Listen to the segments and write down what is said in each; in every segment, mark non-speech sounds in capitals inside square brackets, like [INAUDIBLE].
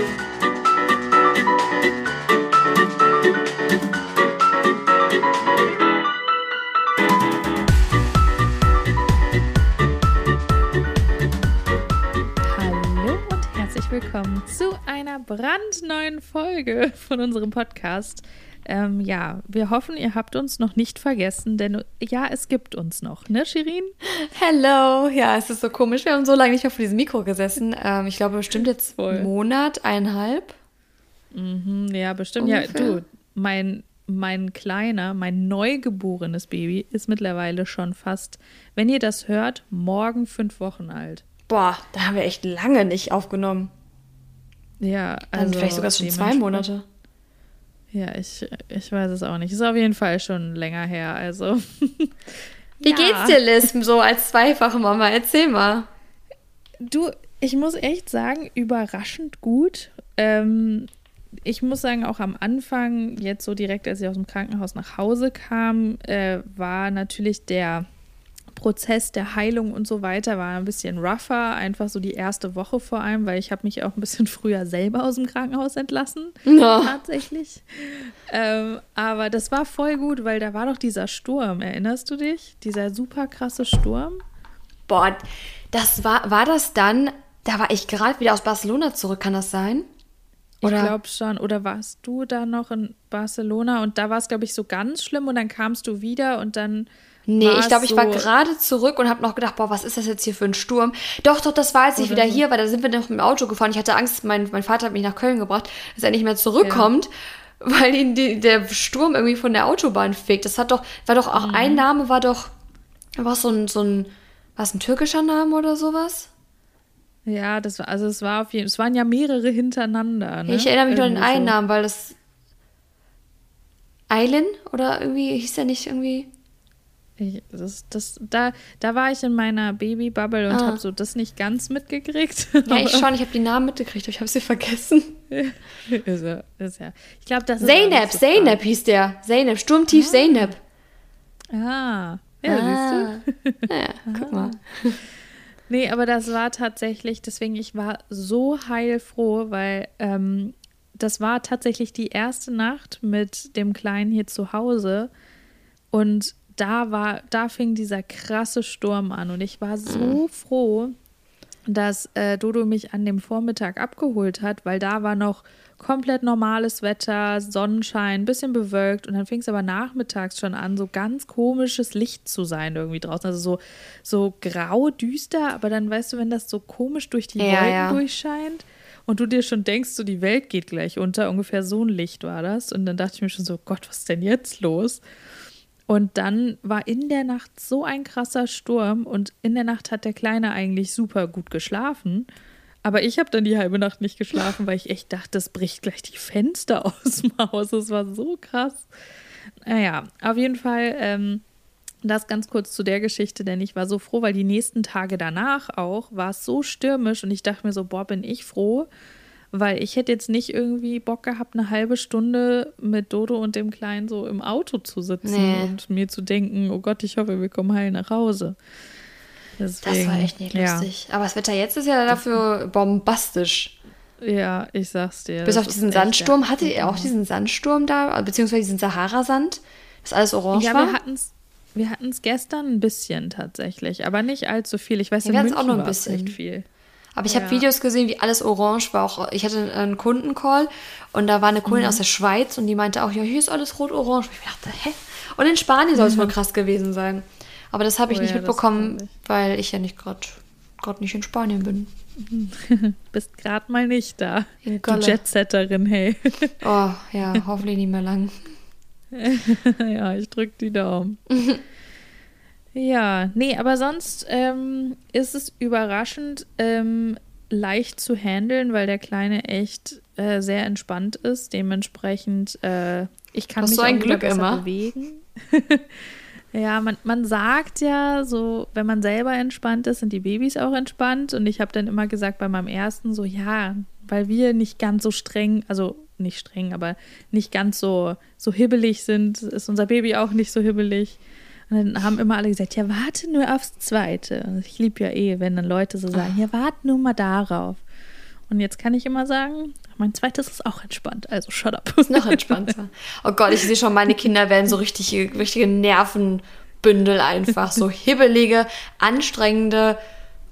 Hallo und herzlich willkommen zu einer brandneuen Folge von unserem Podcast. Ähm, ja, wir hoffen, ihr habt uns noch nicht vergessen, denn ja, es gibt uns noch, ne, Shirin? Hello, ja, es ist so komisch. Wir haben so lange nicht mehr vor diesem Mikro gesessen. Ähm, ich glaube, bestimmt jetzt Voll. einen Monat, eineinhalb. Mhm, ja, bestimmt. Ungefähr. Ja, du, mein, mein kleiner, mein neugeborenes Baby ist mittlerweile schon fast, wenn ihr das hört, morgen fünf Wochen alt. Boah, da haben wir echt lange nicht aufgenommen. Ja, Dann also vielleicht sogar schon zwei Monate. Ja, ich, ich weiß es auch nicht. Ist auf jeden Fall schon länger her. Also. [LAUGHS] Wie Ja. geht's dir, Liz, so als zweifache Mama? Erzähl mal. Du, ich muss echt sagen, überraschend gut. Ähm, ich muss sagen, auch am Anfang, jetzt so direkt, als ich aus dem Krankenhaus nach Hause kam, äh, war natürlich der Prozess der Heilung und so weiter war ein bisschen rougher, einfach so die erste Woche vor allem, weil ich habe mich auch ein bisschen [LAUGHS] früher selber aus dem Krankenhaus entlassen, Ja. tatsächlich. Ähm, aber das war voll gut, weil da war doch dieser Sturm, erinnerst du dich? Dieser super krasse Sturm. Boah, das war, war das dann, da war ich gerade wieder aus Barcelona zurück, kann das sein? Oder? Ich glaube schon. Oder warst du da noch in Barcelona und da war es, glaube ich, so ganz schlimm und dann kamst du wieder und dann. Nee, war ich glaube, ich war gerade zurück und habe noch gedacht, boah, was ist das jetzt hier für ein Sturm? Doch, doch, das war, als ich Oder wieder so. hier war, da sind wir noch mit dem Auto gefahren. Ich hatte Angst, mein, mein Vater hat mich nach Köln gebracht, dass er nicht mehr zurückkommt, [LAUGHS] weil ihn die, der Sturm irgendwie von der Autobahn fegt. Das hat doch, war doch Mhm. auch, ein Name war doch, war so ein, so ein, was, ein türkischer Name oder sowas? Ja, das war, also es war auf jeden es waren ja mehrere hintereinander. Ne? Ich erinnere mich nur an den Irgendwie einen so. Namen, weil das Eilen oder irgendwie hieß der nicht irgendwie? Ich, das, das, da, da war ich in meiner Babybubble und Ah. habe so das nicht ganz mitgekriegt. [LAUGHS] Ja, ich schon, ich habe die Namen mitgekriegt, aber ich habe sie vergessen. [LAUGHS] ist ja, ist ja. Ich glaube, das ist. Zeynep, so Zeynep hieß der. Zeynep, Sturmtief Zeynep. krass. Ah, ja, siehst du. Ah. Ja, guck mal. [LAUGHS] Nee, aber das war tatsächlich, deswegen, ich war so heilfroh, weil ähm, das war tatsächlich die erste Nacht mit dem Kleinen hier zu Hause. Und da war, da fing dieser krasse Sturm an. Und ich war so froh, dass äh, Dodo mich an dem Vormittag abgeholt hat, weil da war noch komplett normales Wetter, Sonnenschein, bisschen bewölkt und dann fing es aber nachmittags schon an, so ganz komisches Licht zu sein irgendwie draußen. Also so, so grau, düster, aber dann weißt du, wenn das so komisch durch die Ja, Wolken ja. durchscheint und du dir schon denkst, so die Welt geht gleich unter, ungefähr so ein Licht war das. Und dann dachte ich mir schon so, Gott, was ist denn jetzt los? Und dann war in der Nacht so ein krasser Sturm und in der Nacht hat der Kleine eigentlich super gut geschlafen. Aber ich habe dann die halbe Nacht nicht geschlafen, weil ich echt dachte, das bricht gleich die Fenster [LAUGHS] aus dem Haus. Das war so krass. Naja, auf jeden Fall ähm, das ganz kurz zu der Geschichte, denn ich war so froh, weil die nächsten Tage danach auch war es so stürmisch und ich dachte mir so, boah, bin ich froh, weil ich hätte jetzt nicht irgendwie Bock gehabt, eine halbe Stunde mit Dodo und dem Kleinen so im Auto zu sitzen Nee. und mir zu denken, oh Gott, ich hoffe, wir kommen heil nach Hause. Deswegen, Das war echt nicht ja, lustig. Aber das Wetter jetzt ist ja dafür bombastisch. Ja, ich sag's dir. Bis auf diesen Sandsturm. Hattet ihr auch diesen Sandsturm da? Beziehungsweise diesen Sahara-Sand? Das alles orange Ja, war? wir hatten's, wir hatten's gestern ein bisschen tatsächlich, aber nicht allzu viel. Ich weiß, Ja, wir hatten's München auch noch ein bisschen. echt viel. Aber ich Ja. habe Videos gesehen, wie alles orange war. Auch, ich hatte einen Kundencall und da war eine Mhm. Kundin aus der Schweiz und die meinte auch, ja, hier ist alles rot-orange. Ich dachte, hä? Und in Spanien soll es wohl krass gewesen sein. Aber das habe ich Oh nicht ja, mitbekommen, ich. weil ich ja nicht gerade nicht in Spanien bin. [LAUGHS] Bist gerade mal nicht da. In Du Gölle. Jetsetterin, hey. [LAUGHS] Oh, ja, hoffentlich nicht mehr lang. [LAUGHS] ja, ich drück die Daumen. Ja, nee, aber sonst ähm, ist es überraschend ähm, leicht zu handeln, weil der Kleine echt äh, sehr entspannt ist. Dementsprechend, äh, ich kann Hast mich so ein auch Glück immer. bewegen. [LAUGHS] ja, man, man sagt ja so, wenn man selber entspannt ist, sind die Babys auch entspannt. Und ich habe dann immer gesagt bei meinem ersten so, ja, weil wir nicht ganz so streng, also nicht streng, aber nicht ganz so, so hibbelig sind, ist unser Baby auch nicht so hibbelig. Und dann haben immer alle gesagt, ja, warte nur aufs Zweite. Und ich liebe ja eh, wenn dann Leute so sagen, ja, warte nur mal darauf. Und jetzt kann ich immer sagen, Mein zweites ist auch entspannt, also shut up. Ist noch entspannter. Oh Gott, ich sehe schon, meine Kinder werden so richtige, richtige Nervenbündel einfach. So hibbelige, anstrengende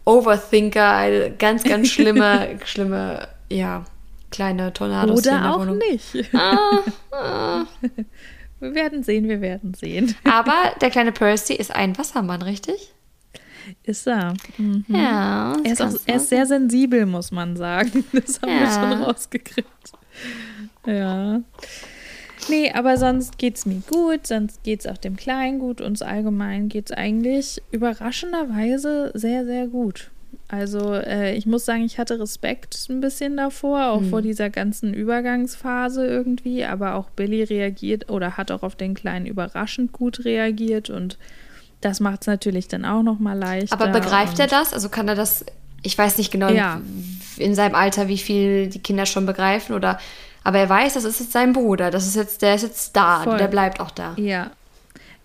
Overthinker, ganz, ganz schlimme, [LAUGHS] schlimme, ja, kleine Tornados. Oder auch nicht. Ah, [LAUGHS] ah. Wir werden sehen, wir werden sehen. [LAUGHS] Aber der kleine Percy ist ein Wassermann, richtig? Ist er. Mhm. Ja. Er ist, auch, er ist sehr sensibel, muss man sagen. [LAUGHS] Das haben ja. wir schon rausgekriegt. Ja. Nee, aber sonst geht es mir gut, sonst geht es auch dem Kleinen gut. Uns allgemein geht es eigentlich überraschenderweise sehr, sehr gut. Also äh, ich muss sagen, ich hatte Respekt ein bisschen davor, auch mhm. vor dieser ganzen Übergangsphase irgendwie, aber auch Billy reagiert oder hat auch auf den Kleinen überraschend gut reagiert und das macht es natürlich dann auch noch mal leichter. Aber begreift er das? Also kann er das, ich weiß nicht genau ja. in seinem Alter, wie viel die Kinder schon begreifen oder aber er weiß, das ist jetzt sein Bruder, das ist jetzt, der ist jetzt da, Voll. der bleibt auch da. Ja,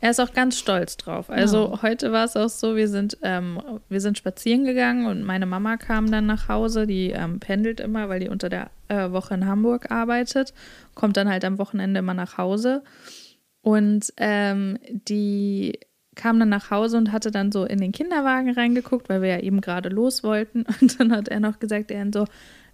er ist auch ganz stolz drauf. Also ja. heute war es auch so, wir sind, ähm, wir sind spazieren gegangen und meine Mama kam dann nach Hause. Die ähm, pendelt immer, weil die unter der äh, Woche in Hamburg arbeitet. Kommt dann halt am Wochenende immer nach Hause. Und ähm, die kam dann nach Hause und hatte dann so in den Kinderwagen reingeguckt, weil wir ja eben gerade los wollten. [LAUGHS] Und dann hat er noch gesagt, er so,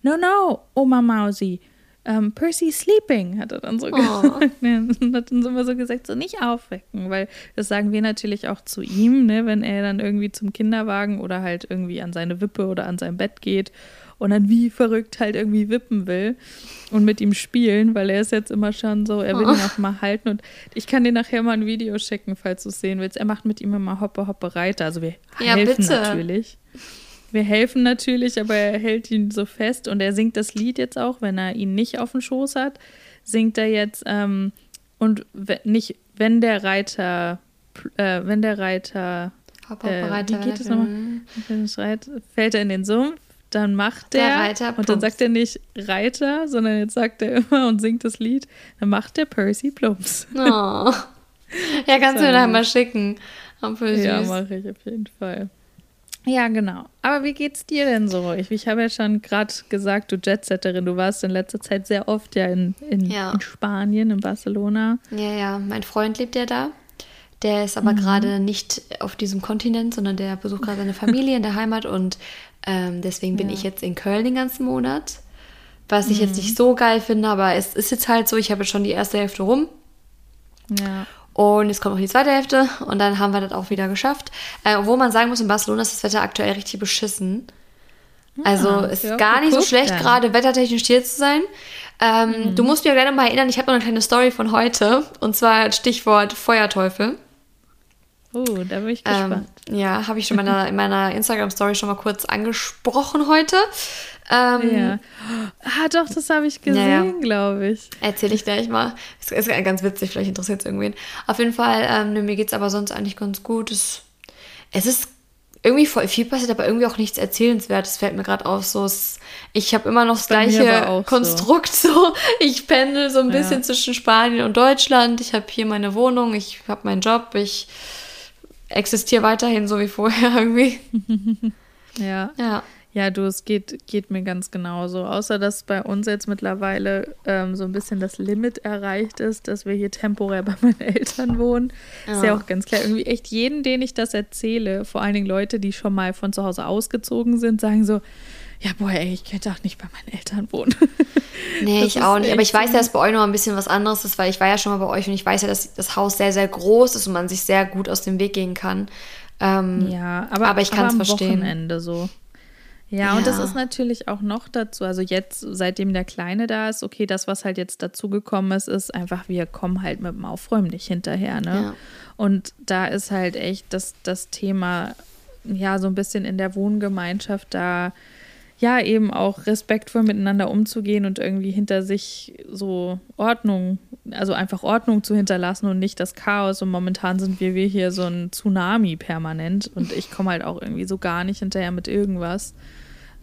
no, no, Oma Mausi, um, ähm, Percy sleeping, hat er dann so oh. [LAUGHS] gesagt. und hat dann immer so gesagt, so nicht aufwecken, weil das sagen wir natürlich auch zu ihm, ne, wenn er dann irgendwie zum Kinderwagen oder halt irgendwie an seine Wippe oder an sein Bett geht und dann wie verrückt halt irgendwie wippen will und mit ihm spielen, weil er ist jetzt immer schon so, er will oh. ihn auch mal halten und ich kann dir nachher mal ein Video schicken, falls du es sehen willst. Er macht mit ihm immer Hoppe Hoppe Reiter, also wir ja, helfen bitte. natürlich. Wir helfen natürlich, aber er hält ihn so fest und er singt das Lied jetzt auch, wenn er ihn nicht auf dem Schoß hat, singt er jetzt ähm, und nicht, wenn der Reiter, äh, wenn der Reiter, äh, wie geht es nochmal? Fällt er in den Sumpf, dann macht der, der Reiter und dann sagt er nicht Reiter, sondern jetzt sagt er immer und singt das Lied, dann macht der Percy Plumps. Oh. Ja, [LAUGHS] kannst du mir nachher mal schicken. Ja, mache ich auf jeden Fall. Ja, genau. Aber wie geht's dir denn so? Ich, ich habe ja schon gerade gesagt, du Jetsetterin, du warst in letzter Zeit sehr oft ja in, in, ja. in, Spanien, in Barcelona. Ja, ja, mein Freund lebt ja da. Der ist aber mhm. gerade nicht auf diesem Kontinent, sondern der besucht gerade seine Familie in der Heimat und ähm, deswegen bin ja. ich jetzt in Köln den ganzen Monat. Was ich mhm. jetzt nicht so geil finde, aber es ist jetzt halt so, ich habe jetzt schon die erste Hälfte rum. Ja. Und jetzt kommt noch die zweite Hälfte und dann haben wir das auch wieder geschafft. Äh, obwohl man sagen muss, in Barcelona ist das Wetter aktuell richtig beschissen. Also ah, ist ja, gar nicht so schlecht, dann. gerade wettertechnisch hier zu sein. Ähm, mhm. Du musst mir gerne mal erinnern, ich habe noch eine kleine Story von heute. Und zwar Stichwort Feuerteufel. Oh, da bin ich gespannt. Ähm, ja, habe ich schon meiner, in meiner Instagram-Story schon mal kurz angesprochen heute. Ähm, ja. Ah, doch, das habe ich gesehen, ja, glaube ich. Erzähle ich gleich mal. Ist, ist ganz witzig, vielleicht interessiert es irgendwen. Auf jeden Fall, ähm, ne, mir geht es aber sonst eigentlich ganz gut. Es, es ist irgendwie voll viel passiert, aber irgendwie auch nichts Erzählenswertes, fällt mir gerade auf. So, es, ich habe immer noch das Bei gleiche Konstrukt. So. so. [LAUGHS] Ich pendel so ein bisschen ja. zwischen Spanien und Deutschland. Ich habe hier meine Wohnung, ich habe meinen Job, ich existiere weiterhin so wie vorher [LAUGHS] irgendwie. [LAUGHS] ja. Ja. Ja, du, es geht, geht mir ganz genauso. Außer, dass bei uns jetzt mittlerweile ähm, so ein bisschen das Limit erreicht ist, dass wir hier temporär [LAUGHS] bei meinen Eltern wohnen. Ja. Ist ja auch ganz klar. Irgendwie echt jeden, den ich das erzähle, vor allen Dingen Leute, die schon mal von zu Hause ausgezogen sind, sagen so, ja, boah, ey, ich könnte auch nicht bei meinen Eltern wohnen. [LAUGHS] Nee, das ich auch nicht. Aber ich weiß ja, dass bei euch noch ein bisschen was anderes ist, weil ich war ja schon mal bei euch und ich weiß ja, dass das Haus sehr, sehr groß ist und man sich sehr gut aus dem Weg gehen kann. Ähm, ja, aber, aber ich kann es verstehen. Wochenende so. Ja, ja, und das ist natürlich auch noch dazu, also jetzt, seitdem der Kleine da ist, okay, das, was halt jetzt dazugekommen ist, ist einfach, wir kommen halt mit dem Aufräumen nicht hinterher, ne? Ja. Und da ist halt echt das, das Thema, ja, so ein bisschen in der Wohngemeinschaft da, ja, eben auch respektvoll miteinander umzugehen und irgendwie hinter sich so Ordnung, also einfach Ordnung zu hinterlassen und nicht das Chaos. Und momentan sind wir, wir hier so ein Tsunami permanent und ich komme halt auch irgendwie so gar nicht hinterher mit irgendwas.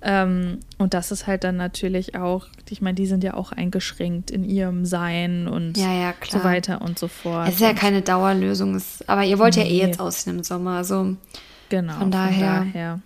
Ähm, und das ist halt dann natürlich auch, ich meine, die sind ja auch eingeschränkt in ihrem Sein und ja, ja, so weiter und so fort. Es ist ja keine Dauerlösung, aber ihr wollt nee. ja eh jetzt ausziehen im Sommer, also genau, von daher. Von daher.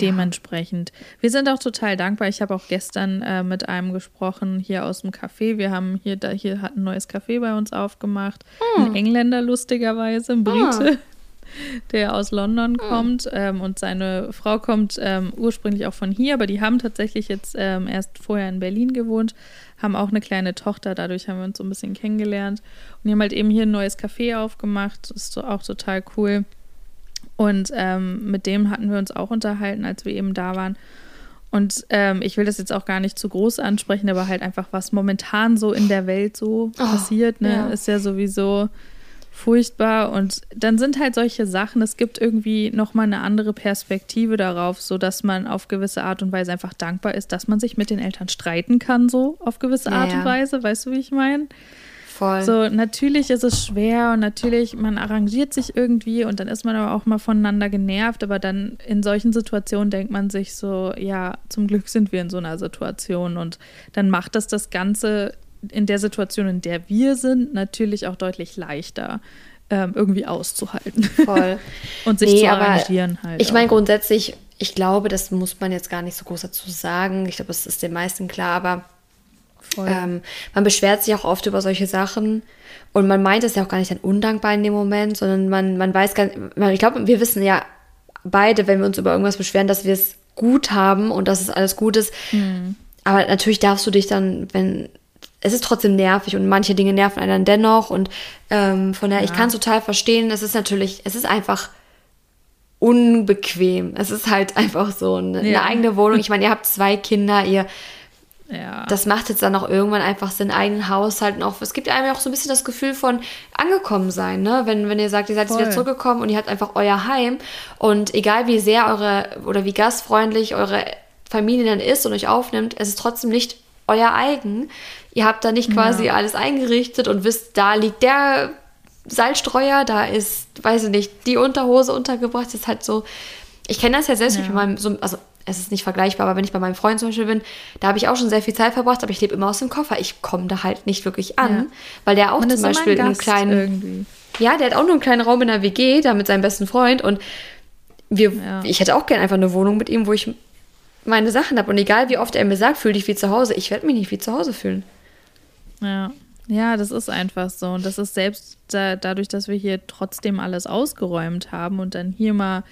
Dementsprechend. Wir sind auch total dankbar. Ich habe auch gestern äh, mit einem gesprochen hier aus dem Café. Wir haben hier, da, hier hat ein neues Café bei uns aufgemacht. Hm. Ein Engländer lustigerweise, ein Brite. Ah [LAUGHS] der aus London hm. kommt ähm, und seine Frau kommt ähm, ursprünglich auch von hier, aber die haben tatsächlich jetzt ähm, erst vorher in Berlin gewohnt, haben auch eine kleine Tochter, dadurch haben wir uns so ein bisschen kennengelernt und die haben halt eben hier ein neues Café aufgemacht, das ist so auch total cool und ähm, mit dem hatten wir uns auch unterhalten, als wir eben da waren und ähm, ich will das jetzt auch gar nicht zu groß ansprechen, aber halt einfach, was momentan so in der Welt so oh, passiert, ne, ja. ist ja sowieso furchtbar. Und dann sind halt solche Sachen, es gibt irgendwie nochmal eine andere Perspektive darauf, so dass man auf gewisse Art und Weise einfach dankbar ist, dass man sich mit den Eltern streiten kann, so auf gewisse Art ja, und Weise. Weißt du, wie ich meine? Voll. So, natürlich ist es schwer und natürlich, man arrangiert sich irgendwie und dann ist man aber auch mal voneinander genervt, aber dann in solchen Situationen denkt man sich so, ja, zum Glück sind wir in so einer Situation und dann macht das das Ganze in der Situation, in der wir sind, natürlich auch deutlich leichter ähm, irgendwie auszuhalten. Voll. [LAUGHS] und sich nee, zu arrangieren halt. Ich meine grundsätzlich, ich glaube, das muss man jetzt gar nicht so groß dazu sagen. Ich glaube, das ist den meisten klar, aber ähm, man beschwert sich auch oft über solche Sachen und man meint es ja auch gar nicht dann undankbar in dem Moment, sondern man, man weiß gar nicht, ich glaube, wir wissen ja beide, wenn wir uns über irgendwas beschweren, dass wir es gut haben und dass es alles gut ist. Mhm. Aber natürlich darfst du dich dann, wenn es ist trotzdem nervig und manche Dinge nerven einen dann dennoch. Und ähm, von daher, ja. ich kann es total verstehen. Es ist natürlich, es ist einfach unbequem. Es ist halt [LAUGHS] einfach so eine, ja. eine eigene Wohnung. [LAUGHS] Ich meine, ihr habt zwei Kinder, ihr. Ja. Das macht jetzt dann auch irgendwann einfach seinen eigenen Haushalt. Und auch, es gibt einem ja auch so ein bisschen das Gefühl von angekommen sein, ne? Wenn, wenn ihr sagt, ihr seid Voll. jetzt wieder zurückgekommen und ihr habt einfach euer Heim. Und egal wie sehr eure oder wie gastfreundlich eure Familie dann ist und euch aufnimmt, es ist trotzdem nicht euer eigen. Ihr habt da nicht quasi ja. alles eingerichtet und wisst, da liegt der Salzstreuer, da ist, weiß ich nicht, die Unterhose untergebracht. Das ist halt so. Ich kenne das ja selbst, ja. meinem, so, also es ist nicht vergleichbar, aber wenn ich bei meinem Freund zum Beispiel bin, da habe ich auch schon sehr viel Zeit verbracht, aber ich lebe immer aus dem Koffer. Ich komme da halt nicht wirklich an, ja. weil der auch zum Beispiel einen kleinen. Irgendwie. Ja, der hat auch nur einen kleinen Raum in der WG, da mit seinem besten Freund und wir, ja. ich hätte auch gerne einfach eine Wohnung mit ihm, wo ich meine Sachen habe. Und egal wie oft er mir sagt, fühl dich wie zu Hause, ich werde mich nicht wie zu Hause fühlen. Ja. Ja, das ist einfach so. Und das ist selbst da, dadurch, dass wir hier trotzdem alles ausgeräumt haben und dann hier mal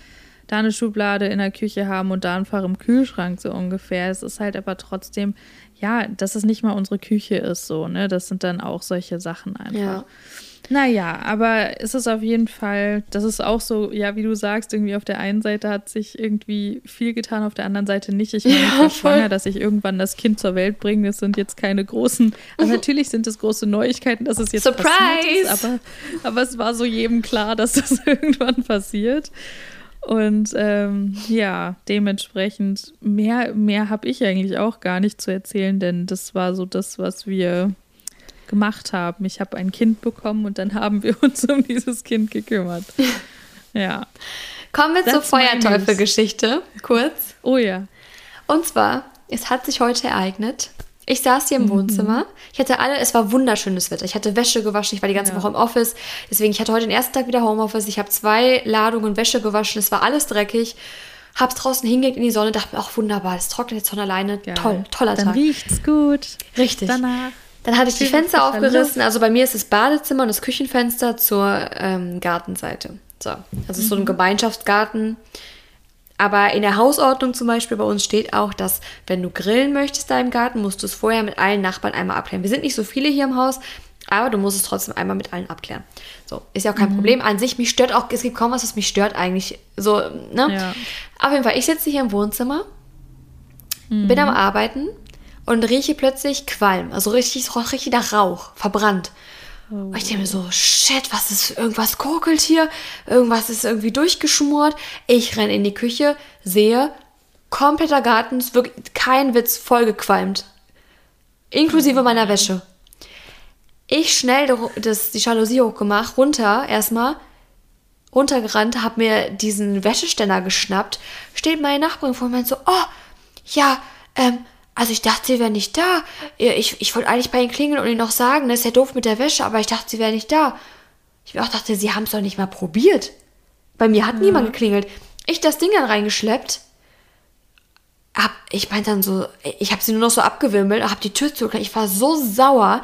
da eine Schublade in der Küche haben und da einfach im Kühlschrank so ungefähr. Es ist halt aber trotzdem, ja, dass es nicht mal unsere Küche ist so, ne? Das sind dann auch solche Sachen einfach. Ja. Naja, aber es ist auf jeden Fall, das ist auch so, ja, wie du sagst, irgendwie auf der einen Seite hat sich irgendwie viel getan, auf der anderen Seite nicht. Ich [LAUGHS] bin ja, schwanger, dass ich irgendwann das Kind zur Welt bringe. Das sind jetzt keine großen, also [LAUGHS] natürlich sind es große Neuigkeiten, dass es jetzt Surprise! passiert ist, aber, aber es war so jedem klar, dass das [LAUGHS] irgendwann passiert. Und ähm, ja, dementsprechend mehr, mehr habe ich eigentlich auch gar nicht zu erzählen, denn das war so das, was wir gemacht haben. Ich habe ein Kind bekommen und dann [LAUGHS] haben wir uns um dieses Kind gekümmert. [LAUGHS] Ja. Kommen wir That's zur Feuerteufel-Geschichte, kurz. Oh ja. Und zwar, es hat sich heute ereignet. Ich saß hier im mhm. Wohnzimmer. Ich hatte alle, es war wunderschönes Wetter. Ich hatte Wäsche gewaschen, ich war die ganze ja. Woche im Office. Deswegen, ich hatte heute den ersten Tag wieder Homeoffice. Ich habe zwei Ladungen Wäsche gewaschen. Es war alles dreckig. Hab's draußen hingelegt in die Sonne, dachte mir, ach wunderbar, es trocknet jetzt von alleine. Geil. Toll, toller Dann Tag. Dann riecht's gut. Richtig. Danach. Dann hatte ich die Fenster aufgerissen. Also bei mir ist das Badezimmer und das Küchenfenster zur ähm, Gartenseite. So, das ist mhm. so ein mhm. Gemeinschaftsgarten. Aber in der Hausordnung zum Beispiel bei uns steht auch, dass wenn du grillen möchtest da im Garten, musst du es vorher mit allen Nachbarn einmal abklären. Wir sind nicht so viele hier im Haus, aber du musst es trotzdem einmal mit allen abklären. So, ist ja auch kein mhm. Problem. An sich, mich stört auch, es gibt kaum was, was mich stört eigentlich. So, ne? Ja. Auf jeden Fall, ich sitze hier im Wohnzimmer, mhm. bin am Arbeiten und rieche plötzlich Qualm. Also richtig, richtig nach Rauch, verbrannt. Oh. Und ich denke mir so, shit, was ist, irgendwas kokelt hier, irgendwas ist irgendwie durchgeschmort. Ich renne in die Küche, sehe, kompletter Garten, ist wirklich kein Witz, vollgequalmt. Inklusive oh. meiner Wäsche. Ich schnell das, die Jalousie hochgemacht, runter erstmal, runtergerannt, hab mir diesen Wäscheständer geschnappt, steht meine Nachbarin vor mir und so, oh, ja, ähm, also ich dachte, sie wäre nicht da. Ich, ich wollte eigentlich bei ihnen klingeln und ihnen noch sagen, das ist ja doof mit der Wäsche, aber ich dachte, sie wäre nicht da. Ich auch dachte, sie haben es doch nicht mal probiert. Bei mir hat ja. niemand geklingelt. Ich das Ding dann reingeschleppt. hab, ich meinte dann so, ich habe sie nur noch so abgewimmelt, habe die Tür zugekriegt. Ich war so sauer.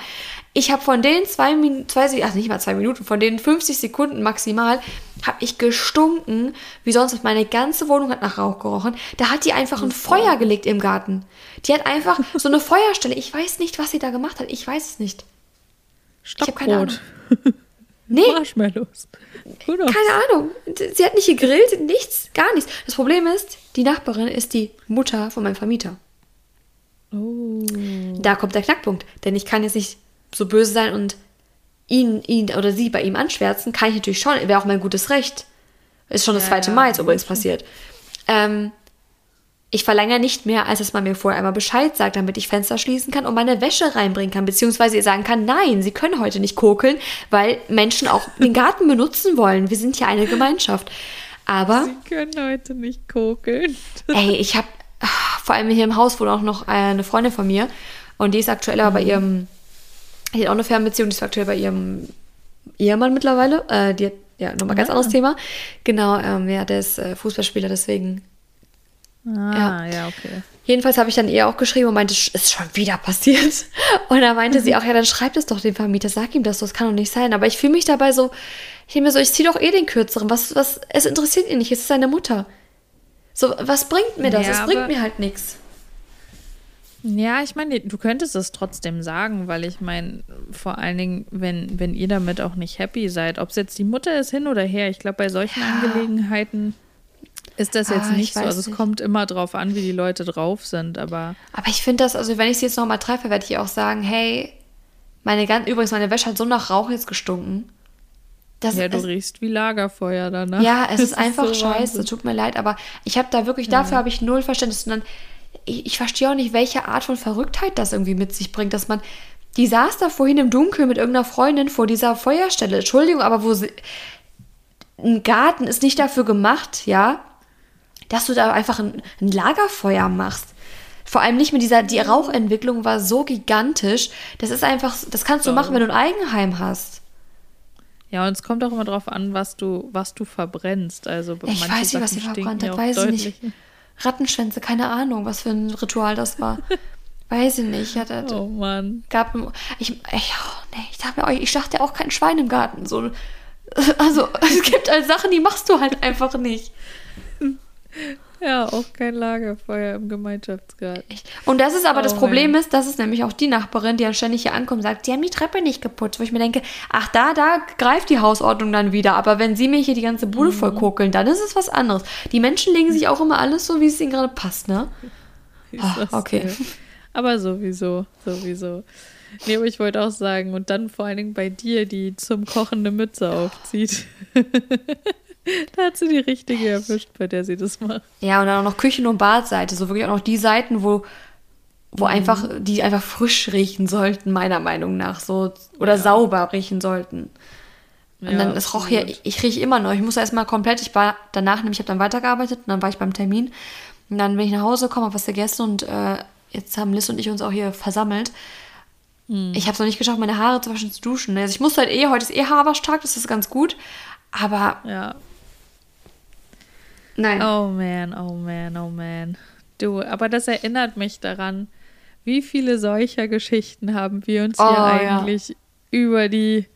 Ich habe von den zwei Minuten, zwei, ach nicht mal zwei Minuten, von den 50 Sekunden maximal, habe ich gestunken, wie sonst. Meine ganze Wohnung hat nach Rauch gerochen. Da hat die einfach ein Feuer gelegt im Garten. Die hat einfach so eine [LAUGHS] Feuerstelle. Ich weiß nicht, was sie da gemacht hat. Ich weiß es nicht. Stockbrot. Nee. Marshmallows. Keine Ahnung. Sie hat nicht gegrillt, nichts, gar nichts. Das Problem ist, die Nachbarin ist die Mutter von meinem Vermieter. Oh. Da kommt der Knackpunkt. Denn ich kann jetzt nicht so böse sein und ihn, ihn oder sie bei ihm anschwärzen. Kann ich natürlich schon. Wäre auch mein gutes Recht. Ist schon das Ja, zweite. Mal jetzt übrigens passiert. Ähm, ich verlange nicht mehr, als dass man mir vorher einmal Bescheid sagt, damit ich Fenster schließen kann und meine Wäsche reinbringen kann, beziehungsweise ihr sagen kann, nein, sie können heute nicht kokeln, weil Menschen auch den Garten benutzen wollen. Wir sind ja eine Gemeinschaft. Aber, Sie können heute nicht kokeln. ey, ich habe vor allem hier im Haus wohnt auch noch eine Freundin von mir und die ist aktuell aber bei ihrem, die hat auch eine Fernbeziehung, die ist aktuell bei ihrem Ehemann mittlerweile. Äh, die hat, ja, nochmal ganz Ah. anderes Thema. Genau, ähm, ja, der ist äh, Fußballspieler, deswegen Ah, ja, okay. Jedenfalls habe ich dann ihr auch geschrieben und meinte, "Sch- ist schon wieder passiert. [LAUGHS] Und da meinte sie auch, ja, dann schreibt es doch dem Vermieter, sag ihm das, so, das kann doch nicht sein. Aber ich fühle mich dabei so, ich denke mir so, ich ziehe doch eh den kürzeren. Was, was, es interessiert ihn nicht, es ist seine Mutter. So, was bringt mir das? Ja, es bringt mir halt nichts. Ja, ich meine, du könntest es trotzdem sagen, weil ich meine, vor allen Dingen, wenn, wenn ihr damit auch nicht happy seid, ob es jetzt die Mutter ist hin oder her, ich glaube, bei solchen Ja. Angelegenheiten ist das jetzt Ah, ich nicht so. Also es nicht. kommt immer drauf an, wie die Leute drauf sind, aber Aber ich finde das, also wenn ich sie jetzt nochmal treffe, werde ich auch sagen, hey, meine ganz, übrigens, meine Wäsche hat so nach Rauch jetzt gestunken. Das, ja, du es, riechst wie Lagerfeuer danach. Ja, es [LAUGHS] Das ist einfach so scheiße. Wahnsinn. Tut mir leid, aber ich habe da wirklich, dafür habe ich null Verständnis. Und dann, ich, ich verstehe auch nicht, welche Art von Verrücktheit das irgendwie mit sich bringt, dass man, die saß da vorhin im Dunkeln mit irgendeiner Freundin vor dieser Feuerstelle. Entschuldigung, aber wo sie, ein Garten ist nicht dafür gemacht, ja, dass du da einfach ein, ein Lagerfeuer machst. Vor allem nicht mit dieser, die Rauchentwicklung war so gigantisch. Das ist einfach, das kannst du machen, wenn du ein Eigenheim hast. Ja, und es kommt auch immer drauf an, was du, was du verbrennst. Also Ich weiß nicht, was sie verbrannt hat, weiß ich nicht. Rattenschwänze, keine Ahnung, was für ein Ritual das war. weiß ich nicht. Hat, hat, Oh Mann. gab, ich, ich, oh, nee, ich dachte mir, auch, ich dachte auch kein Schwein im Garten. So, [LAUGHS] also, es gibt halt Sachen, die machst du halt einfach nicht. [LAUGHS] Ja, auch kein Lagerfeuer im Gemeinschaftsgarten. Und das ist aber das Oh, Problem man. ist, das ist nämlich auch die Nachbarin, die dann ständig hier ankommt und sagt, sie haben die Treppe nicht geputzt. Wo ich mir denke, ach, da, da greift die Hausordnung dann wieder. Aber wenn sie mir hier die ganze Bude voll kokeln, dann ist es was anderes. Die Menschen legen sich auch immer alles so, wie es ihnen gerade passt, ne? [LAUGHS] Ist Ah, das, okay. äh, Aber sowieso, sowieso. Nee, aber ich wollte auch sagen, und dann vor allen Dingen bei dir, die zum Kochen eine Mütze aufzieht. [LAUGHS] [LAUGHS] da hat sie die richtige erwischt, bei der sie das macht. Ja, und dann auch noch Küchen- und Badseite. So wirklich auch noch die Seiten, wo, wo Mhm. einfach, die einfach frisch riechen sollten, meiner Meinung nach. So, oder sauber riechen sollten. Und Ja, dann, es roch hier, ich, ich rieche immer noch. Ich muss erstmal komplett, ich war danach, nämlich, ich habe dann weitergearbeitet und dann war ich beim Termin. Und dann bin ich nach Hause gekommen, habe was gegessen und äh, jetzt haben Liz und ich uns auch hier versammelt. Hm. Ich habe es noch nicht geschafft, meine Haare zu waschen, zu duschen. Also ich musste halt eh, heute ist eh Haarwaschtag, das ist ganz gut. Aber Ja. Nein. Oh man, oh man, oh man. Du, aber das erinnert mich daran, wie viele solcher Geschichten haben wir uns Oh, hier ja. eigentlich über die,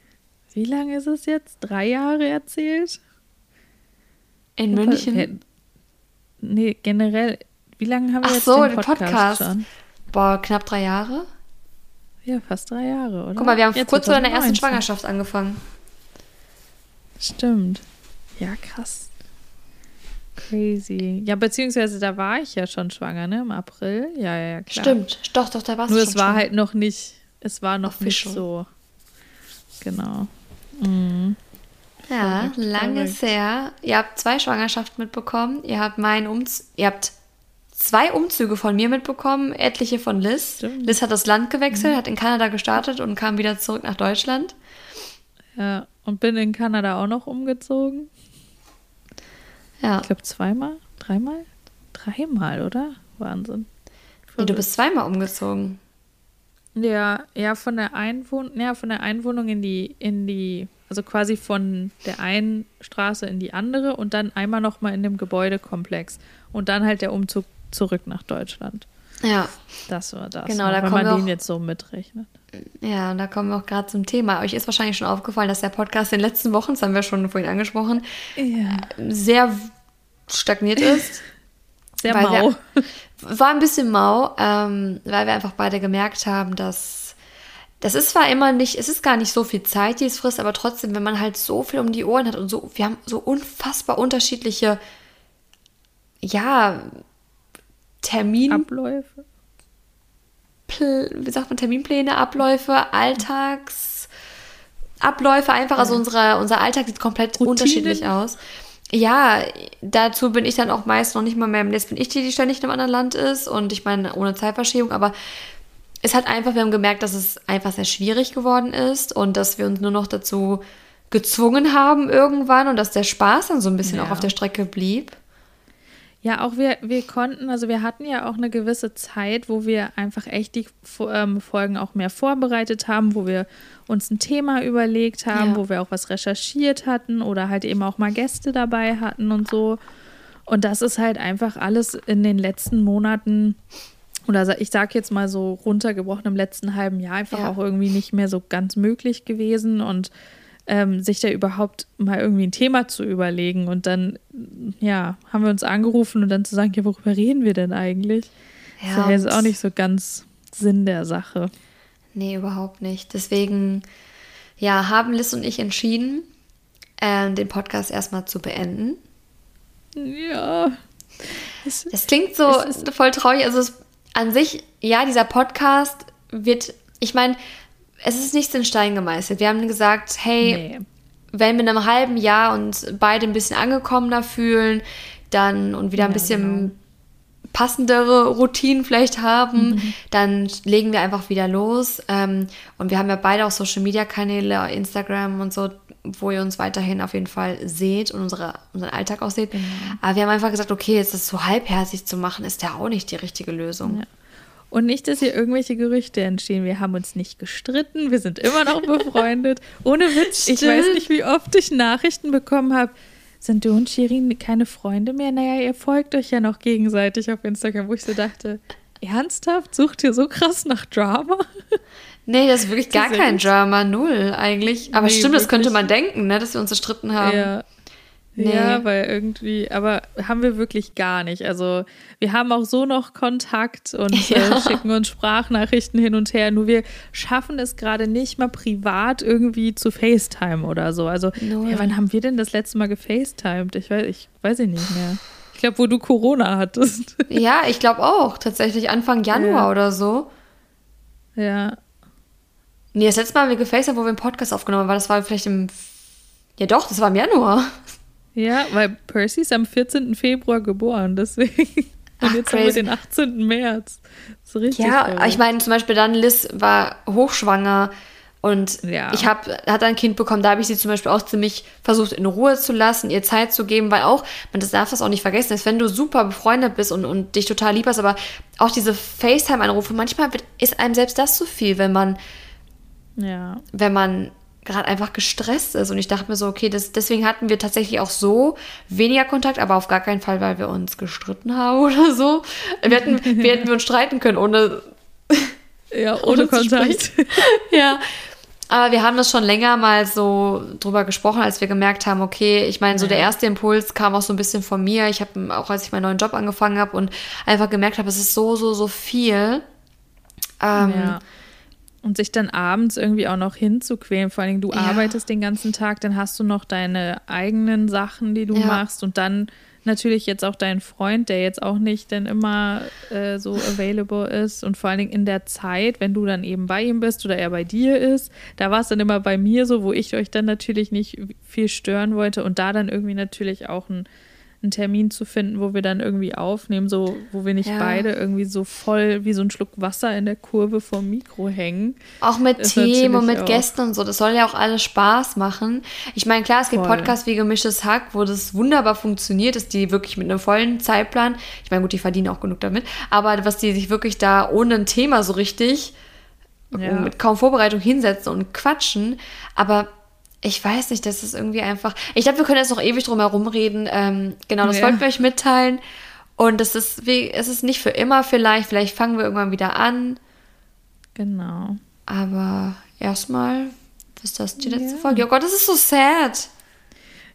wie lange ist es jetzt? Drei Jahre erzählt? In München. Wir- Nee, generell, wie lange haben wir Ach jetzt so, den den Podcast, Podcast. schon? Boah, knapp drei Jahre. Ja, fast drei Jahre, oder? Guck mal, wir haben Ja, kurz vor deiner ersten 2019. Schwangerschaft angefangen. Stimmt. Ja, krass. Crazy. Ja, beziehungsweise da war ich ja schon schwanger, ne? Im April. Ja, ja, ja, klar. Stimmt, doch, doch, da warst Nur du es schon war schwanger. halt noch nicht, es war noch nicht Official. so. Genau. Mhm. Ja, Verrückt, lange verrückt. her. Ihr habt zwei Schwangerschaften mitbekommen. Ihr habt meinen Umz ihr habt zwei Umzüge von mir mitbekommen, etliche von Liz. Stimmt. Liz hat das Land gewechselt, hat in Kanada gestartet und kam wieder zurück nach Deutschland. Ja, und bin in Kanada auch noch umgezogen. Ja. Ich glaube zweimal, dreimal? Dreimal, oder? Wahnsinn. Nee, du bist zweimal umgezogen. Ja, ja, von der Einwohnung, ja, von der Einwohnung in die, in die, also quasi von der einen Straße in die andere und dann einmal nochmal in dem Gebäudekomplex. Und dann halt der Umzug zurück nach Deutschland. Ja. Das war das. Genau, noch, da wenn man den jetzt so mitrechnet. Ja, und da kommen wir auch gerade zum Thema. Euch ist wahrscheinlich schon aufgefallen, dass der Podcast in den letzten Wochen, das haben wir schon vorhin angesprochen, Ja. sehr stagniert ist. [LAUGHS] Sehr mau. wir- [LAUGHS] War ein bisschen mau, ähm, weil wir einfach beide gemerkt haben, dass das ist zwar immer nicht, es ist gar nicht so viel Zeit, die es frisst, aber trotzdem, wenn man halt so viel um die Ohren hat und so, wir haben so unfassbar unterschiedliche, ja, Termin, Abläufe. Wie sagt man, Terminpläne, Abläufe, Alltags, Abläufe einfach. Also unsere, unser Alltag sieht komplett Routinen? unterschiedlich aus. Ja, dazu bin ich dann auch meist noch nicht mal mehr, jetzt bin ich die, die ständig in einem anderen Land ist und ich meine, ohne Zeitverschiebung, aber es hat einfach, wir haben gemerkt, dass es einfach sehr schwierig geworden ist und dass wir uns nur noch dazu gezwungen haben irgendwann und dass der Spaß dann so ein bisschen Ja. auch auf der Strecke blieb. Ja, auch wir, wir konnten, also wir hatten ja auch eine gewisse Zeit, wo wir einfach echt die ähm, Folgen auch mehr vorbereitet haben, wo wir uns ein Thema überlegt haben, Ja. wo wir auch was recherchiert hatten oder halt eben auch mal Gäste dabei hatten und so. Und das ist halt einfach alles in den letzten Monaten oder ich sag jetzt mal so runtergebrochen im letzten halben Jahr einfach Ja. auch irgendwie nicht mehr so ganz möglich gewesen und ähm, sich da überhaupt mal irgendwie ein Thema zu überlegen und dann, ja, haben wir uns angerufen und dann zu sagen, ja, worüber reden wir denn eigentlich? Ja, das ist jetzt auch nicht so ganz Sinn der Sache. Nee, überhaupt nicht. Deswegen, ja, haben Liz und ich entschieden, ähm, den Podcast erstmal zu beenden. Ja. Es, Das klingt so Es voll traurig. Also es, an sich, ja, dieser Podcast wird, ich meine, es ist nichts in Stein gemeißelt. Wir haben gesagt, hey, nee. wenn wir in einem halben Jahr uns beide ein bisschen angekommener fühlen, dann und wieder ein Ja, bisschen genau. passendere Routinen vielleicht haben, dann legen wir einfach wieder los. Ähm, und wir haben ja beide auch Social Media Kanäle, Instagram und so, wo ihr uns weiterhin auf jeden Fall seht und unsere, unseren Alltag auch seht. Aber wir haben einfach gesagt, okay, jetzt das so halbherzig zu machen, ist ja auch nicht die richtige Lösung. Ja. Und nicht, dass hier irgendwelche Gerüchte entstehen. Wir haben uns nicht gestritten, wir sind immer noch befreundet. [LAUGHS] Ohne Witz, ich Stimmt. weiß nicht, wie oft ich Nachrichten bekommen habe. Sind du und Shirin keine Freunde mehr? Naja, ihr folgt euch ja noch gegenseitig auf Instagram, wo ich so dachte, ernsthaft? Sucht ihr so krass nach Drama? [LAUGHS] Nee, das ist wirklich gar kein Drama, null eigentlich. Aber Nee, stimmt, das könnte wirklich. man denken, ne, dass wir uns zerstritten haben. Ja. Nee. Ja, weil irgendwie, aber haben wir wirklich gar nicht. Also wir haben auch so noch Kontakt und [LAUGHS] Ja. äh, schicken uns Sprachnachrichten hin und her. Nur wir schaffen es gerade nicht mal privat irgendwie zu FaceTime oder so. Also ja, wann haben wir denn das letzte Mal gefacetimed? Ich weiß, ich weiß ich nicht mehr. Ich glaube, wo du Corona hattest. [LAUGHS] Ja, ich glaube auch. Tatsächlich Anfang Januar Ja. oder so. ja. Nee, das letzte Mal haben wir gefacet, wo wir einen Podcast aufgenommen haben, war das war vielleicht im. Ja, doch, das war im Januar. Ja, weil Percy ist am 14. Februar geboren, deswegen. Und Ach, jetzt haben wir den 18. März. Das ist richtig. Ja, verrückt. ich meine, zum Beispiel dann Liz war hochschwanger und Ja. ich hab, hat ein Kind bekommen, da habe ich sie zum Beispiel auch ziemlich versucht in Ruhe zu lassen, ihr Zeit zu geben, weil auch, man das darf das auch nicht vergessen, ist, wenn du super befreundet bist und, und dich total lieb hast, aber auch diese FaceTime-Anrufe, manchmal wird, ist einem selbst das zu viel, wenn man Ja. wenn man gerade einfach gestresst ist. Und ich dachte mir so, okay, das, deswegen hatten wir tatsächlich auch so weniger Kontakt, aber auf gar keinen Fall, weil wir uns gestritten haben [LAUGHS] oder so. Wir hätten, wir hätten wir uns streiten können, ohne, [LAUGHS] Ja, [LAUGHS] ohne ohne Kontakt. ja. Aber wir haben das schon länger mal so drüber gesprochen, als wir gemerkt haben, okay, ich meine, so der erste Impuls kam auch so ein bisschen von mir. Ich habe auch, als ich meinen neuen Job angefangen habe und einfach gemerkt habe, es ist so, so, so viel. Ähm, Ja. Und sich dann abends irgendwie auch noch hinzuquälen. Vor allen Dingen, du Ja. arbeitest den ganzen Tag, dann hast du noch deine eigenen Sachen, die du Ja. machst. Und dann natürlich jetzt auch dein Freund, der jetzt auch nicht dann immer äh, so available ist. Und vor allen Dingen in der Zeit, wenn du dann eben bei ihm bist oder er bei dir ist, da war es dann immer bei mir so, wo ich euch dann natürlich nicht viel stören wollte. Und da dann irgendwie natürlich auch ein einen Termin zu finden, wo wir dann irgendwie aufnehmen, so wo wir nicht Ja. beide irgendwie so voll wie so ein Schluck Wasser in der Kurve vom Mikro hängen. Auch mit Themen und mit auch- Gästen und so. Das soll ja auch alles Spaß machen. Ich meine, klar, es gibt Voll. Podcasts wie Gemischtes Hack, wo das wunderbar funktioniert, dass die wirklich mit einem vollen Zeitplan, ich meine, gut, die verdienen auch genug damit, aber was die sich wirklich da ohne ein Thema so richtig Ja. mit kaum Vorbereitung hinsetzen und quatschen. Aber ich weiß nicht, das ist irgendwie einfach. Ich glaube, wir können jetzt noch ewig drum herum reden. Ähm, genau, das Ja. wollten wir euch mitteilen. Und es ist wie, es ist nicht für immer vielleicht. Vielleicht fangen wir irgendwann wieder an. Genau. Aber erstmal ist das die letzte ja. Folge. Oh Gott, das ist so sad.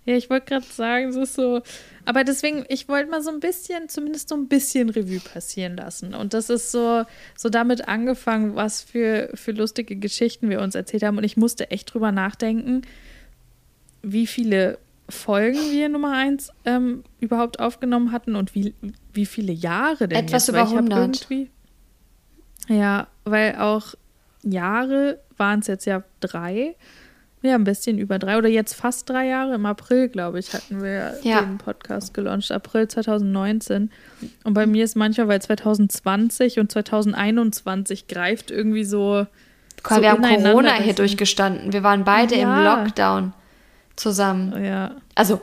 Ja, ich wollte gerade sagen, es ist so. Aber deswegen, ich wollte mal so ein bisschen, zumindest so ein bisschen Revue passieren lassen. Und das ist so, so damit angefangen, was für, für lustige Geschichten wir uns erzählt haben. Und ich musste echt drüber nachdenken, wie viele Folgen wir Nummer eins ähm, überhaupt aufgenommen hatten und wie, wie viele Jahre denn Etwas jetzt, über 100. Ja, weil auch Jahre waren es jetzt ja drei. Ja, ein bisschen über drei oder jetzt fast drei Jahre. Im April, glaube ich, hatten wir ja. den Podcast gelauncht. April 2019. Und bei mir ist manchmal, weil 2020 und 2021 greift irgendwie so. so wir haben Corona hier durchgestanden. Wir waren beide ja. im Lockdown zusammen. Ja. Also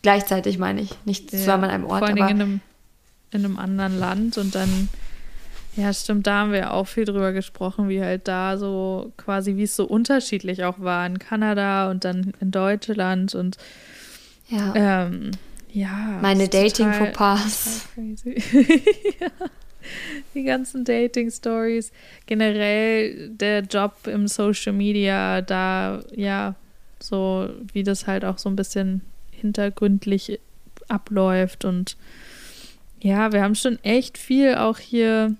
gleichzeitig meine ich. Nicht zusammen an einem Ort. Vor allem in einem, in einem anderen Land und dann ja, stimmt, da haben wir auch viel drüber gesprochen, wie halt da so quasi, wie es so unterschiedlich auch war in Kanada und dann in Deutschland und ja, ähm, ja meine Dating-Fauxpas. [LAUGHS] ja. Die ganzen Dating-Stories, generell der Job im Social Media, da ja, so wie das halt auch so ein bisschen hintergründlich abläuft und ja, wir haben schon echt viel auch hier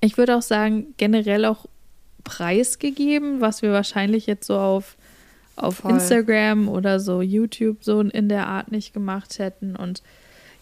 ich würde auch sagen, generell auch preisgegeben, was wir wahrscheinlich jetzt so auf, auf Instagram oder so YouTube so in der Art nicht gemacht hätten. Und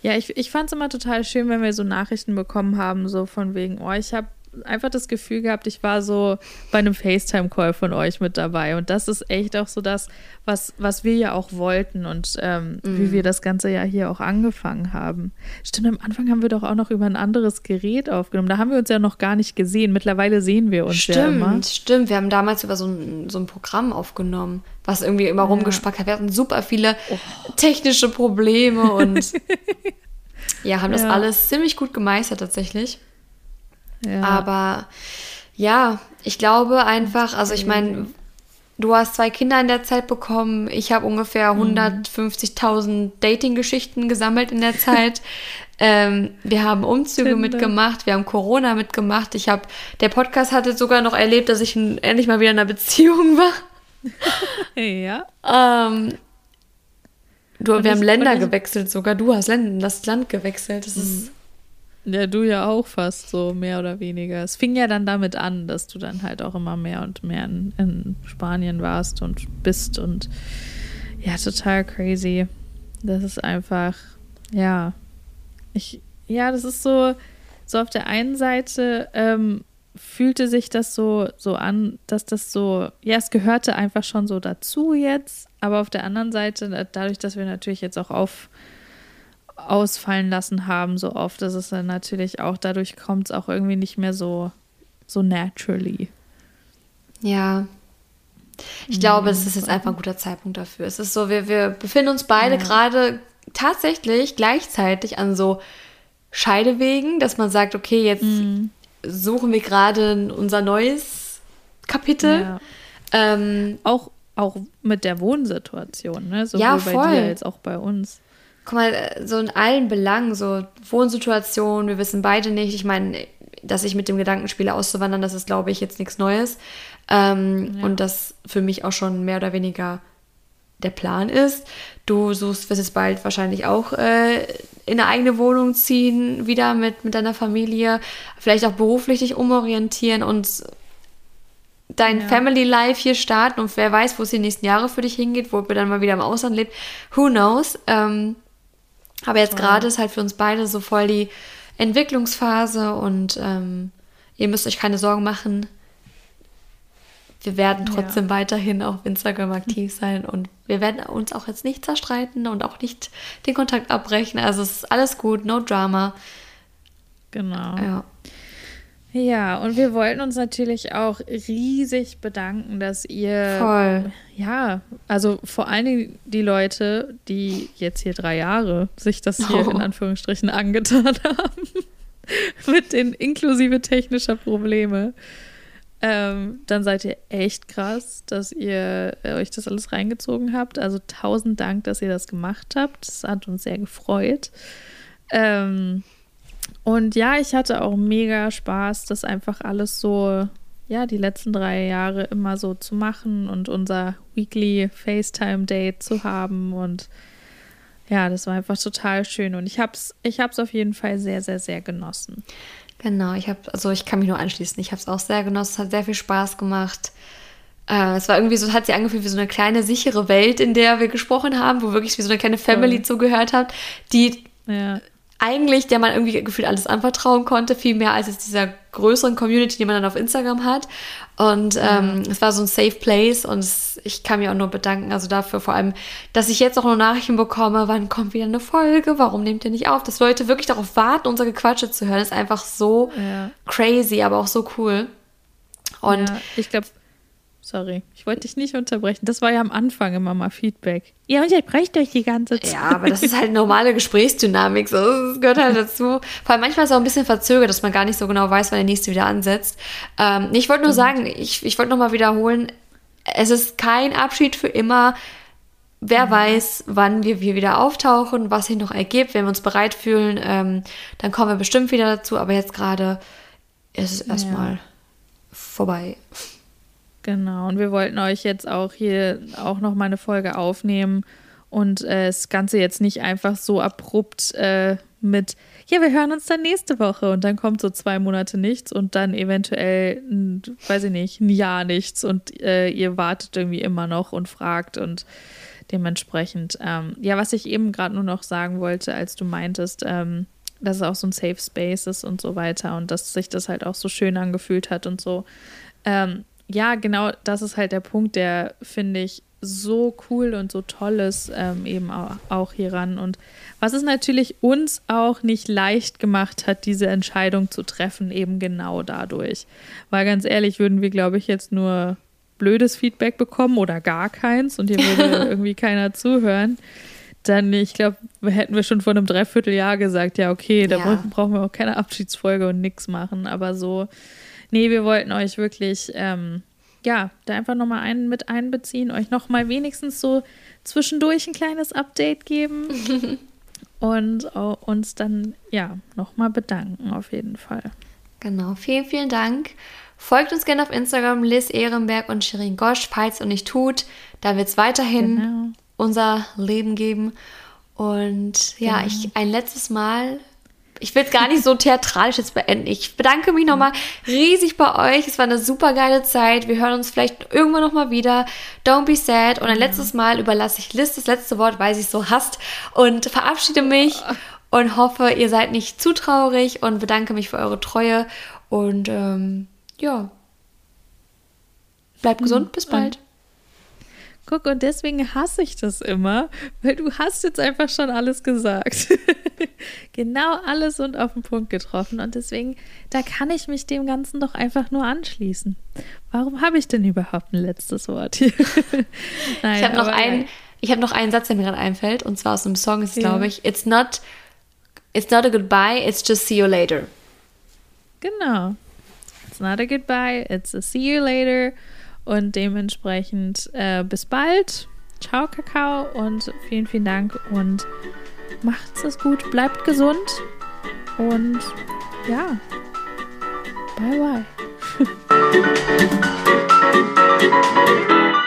ja, ich, ich fand es immer total schön, wenn wir so Nachrichten bekommen haben, so von wegen, oh, ich habe einfach das Gefühl gehabt, ich war so bei einem FaceTime-Call von euch mit dabei. Und das ist echt auch so das, was, was wir ja auch wollten und ähm, mm. wie mhm. wir das ganze ja hier auch angefangen haben. Stimmt, am Anfang haben wir doch auch noch über ein anderes Gerät aufgenommen. Da haben wir uns ja noch gar nicht gesehen. Mittlerweile sehen wir uns stimmt, ja immer. Stimmt, stimmt. Wir haben damals über so ein, so ein Programm aufgenommen, was irgendwie immer ja. rumgespackt hat. Wir hatten super viele oh. technische Probleme und [LAUGHS] ja, haben das ja. alles ziemlich gut gemeistert tatsächlich. Ja. Aber ja, ich glaube einfach, also ich meine, du hast zwei Kinder in der Zeit bekommen. Ich habe ungefähr 150.000 mhm. Dating-Geschichten gesammelt in der [LAUGHS] Zeit. ähm, wir haben Umzüge Tinder. mitgemacht, wir haben Corona mitgemacht. Ich habe, der Podcast hatte sogar noch erlebt, dass ich endlich mal wieder in einer Beziehung war. [LAUGHS] ja. Ähm, du, wir haben Länder gewechselt sogar. Du hast das Land gewechselt. Das mhm. ist ja, du ja auch fast so, mehr oder weniger. Es fing ja dann damit an, dass du dann halt auch immer mehr und mehr in, in Spanien warst und bist und ja, total crazy. Das ist einfach, ja, ich, ja, das ist so, so auf der einen Seite ähm, fühlte sich das so, so an, dass das so, ja, es gehörte einfach schon so dazu jetzt, aber auf der anderen Seite, dadurch, dass wir natürlich jetzt auch auf ausfallen lassen haben, so oft, dass es dann natürlich auch, dadurch kommt es auch irgendwie nicht mehr so, so naturally. Ja. Ich glaube, es ist jetzt einfach ein guter Zeitpunkt dafür. Es ist so, wir, wir befinden uns beide ja. gerade tatsächlich gleichzeitig an so Scheidewegen, dass man sagt, okay, jetzt mhm. suchen wir gerade unser neues Kapitel. Ja. Ähm, auch, auch mit der Wohnsituation, ne? Sowohl ja, voll. bei dir als auch bei uns guck mal, so in allen Belangen, so Wohnsituation, wir wissen beide nicht. Ich meine, dass ich mit dem Gedanken spiele, auszuwandern, das ist, glaube ich, jetzt nichts Neues. Ähm, ja. Und das für mich auch schon mehr oder weniger der Plan ist. Du suchst, wirst jetzt bald wahrscheinlich auch äh, in eine eigene Wohnung ziehen, wieder mit, mit deiner Familie, vielleicht auch beruflich dich umorientieren und dein ja. Family Life hier starten und wer weiß, wo es die nächsten Jahre für dich hingeht, wo du dann mal wieder im Ausland lebt. Who knows? Ähm, aber jetzt gerade ist halt für uns beide so voll die Entwicklungsphase und ähm, ihr müsst euch keine Sorgen machen. Wir werden trotzdem ja. weiterhin auf Instagram aktiv sein und wir werden uns auch jetzt nicht zerstreiten und auch nicht den Kontakt abbrechen. Also es ist alles gut, no drama. Genau. Ja. Ja, und wir wollten uns natürlich auch riesig bedanken, dass ihr. Voll. Ja, also vor allen Dingen die Leute, die jetzt hier drei Jahre sich das hier oh. [LAUGHS] in Anführungsstrichen angetan haben. [LAUGHS] mit den inklusive technischer Probleme. Ähm, dann seid ihr echt krass, dass ihr äh, euch das alles reingezogen habt. Also tausend Dank, dass ihr das gemacht habt. Das hat uns sehr gefreut. Ähm, und ja, ich hatte auch mega Spaß, das einfach alles so, ja, die letzten drei Jahre immer so zu machen und unser Weekly FaceTime-Date zu haben. Und ja, das war einfach total schön. Und ich habe es ich hab's auf jeden Fall sehr, sehr, sehr genossen. Genau, ich habe, also ich kann mich nur anschließen. Ich habe es auch sehr genossen, es hat sehr viel Spaß gemacht. Äh, es war irgendwie so, hat sich angefühlt wie so eine kleine, sichere Welt, in der wir gesprochen haben, wo wirklich wie so eine kleine Family Voll. zugehört hat, die ja. Eigentlich, der man irgendwie gefühlt alles anvertrauen konnte, viel mehr als jetzt dieser größeren Community, die man dann auf Instagram hat. Und ja. ähm, es war so ein Safe Place und es, ich kann mir auch nur bedanken, also dafür vor allem, dass ich jetzt auch nur Nachrichten bekomme, wann kommt wieder eine Folge, warum nehmt ihr nicht auf? Dass Leute wirklich darauf warten, unser Gequatsche zu hören, ist einfach so ja. crazy, aber auch so cool. Und ja, ich glaube, Sorry, ich wollte dich nicht unterbrechen. Das war ja am Anfang immer mal Feedback. Ja, und ihr brecht euch die ganze Zeit. Ja, aber das ist halt normale Gesprächsdynamik. So. Das gehört halt dazu. Vor allem manchmal ist es auch ein bisschen verzögert, dass man gar nicht so genau weiß, wann der nächste wieder ansetzt. Ähm, ich wollte nur sagen, ich, ich wollte nochmal wiederholen, es ist kein Abschied für immer. Wer mhm. weiß, wann wir, wir wieder auftauchen, was sich noch ergibt. Wenn wir uns bereit fühlen, ähm, dann kommen wir bestimmt wieder dazu. Aber jetzt gerade ist es erstmal ja. vorbei. Genau, und wir wollten euch jetzt auch hier auch noch mal eine Folge aufnehmen und äh, das Ganze jetzt nicht einfach so abrupt äh, mit, ja, wir hören uns dann nächste Woche und dann kommt so zwei Monate nichts und dann eventuell, weiß ich nicht, ein Jahr nichts und äh, ihr wartet irgendwie immer noch und fragt und dementsprechend, ähm, ja, was ich eben gerade nur noch sagen wollte, als du meintest, ähm, dass es auch so ein Safe Space ist und so weiter und dass sich das halt auch so schön angefühlt hat und so. Ähm, ja, genau, das ist halt der Punkt, der, finde ich, so cool und so toll ist, ähm, eben auch, auch hieran. Und was es natürlich uns auch nicht leicht gemacht hat, diese Entscheidung zu treffen, eben genau dadurch. Weil ganz ehrlich, würden wir, glaube ich, jetzt nur blödes Feedback bekommen oder gar keins und hier würde [LAUGHS] irgendwie keiner zuhören, dann, ich glaube, hätten wir schon vor einem Dreivierteljahr gesagt, ja, okay, da ja. brauchen wir auch keine Abschiedsfolge und nichts machen. Aber so Nee, wir wollten euch wirklich, ähm, ja, da einfach nochmal einen mit einbeziehen, euch nochmal wenigstens so zwischendurch ein kleines Update geben [LAUGHS] und uns dann, ja, nochmal bedanken auf jeden Fall. Genau, vielen, vielen Dank. Folgt uns gerne auf Instagram, Liz Ehrenberg und Shirin Gosch, falls ihr nicht tut. Da wird es weiterhin genau. unser Leben geben. Und ja, genau. ich ein letztes Mal ich will es gar nicht so theatralisch jetzt beenden. Ich bedanke mich nochmal riesig bei euch. Es war eine super geile Zeit. Wir hören uns vielleicht irgendwann nochmal wieder. Don't be sad. Und ein letztes Mal überlasse ich Liz das letzte Wort, weil sie es so hasst. Und verabschiede mich und hoffe, ihr seid nicht zu traurig und bedanke mich für eure Treue. Und ähm, ja, bleibt gesund. Bis bald. Guck, und deswegen hasse ich das immer, weil du hast jetzt einfach schon alles gesagt. [LAUGHS] genau alles und auf den Punkt getroffen. Und deswegen, da kann ich mich dem Ganzen doch einfach nur anschließen. Warum habe ich denn überhaupt ein letztes Wort hier? [LAUGHS] Nein, ich habe noch, einen, hab noch einen Satz, der mir gerade einfällt, und zwar aus einem Song ist, ja. glaube ich, It's not, it's not a goodbye, it's just see you later. Genau. It's not a goodbye, it's a see you later. Und dementsprechend äh, bis bald. Ciao, Kakao und vielen, vielen Dank und macht's es gut, bleibt gesund und ja, bye bye. [LAUGHS]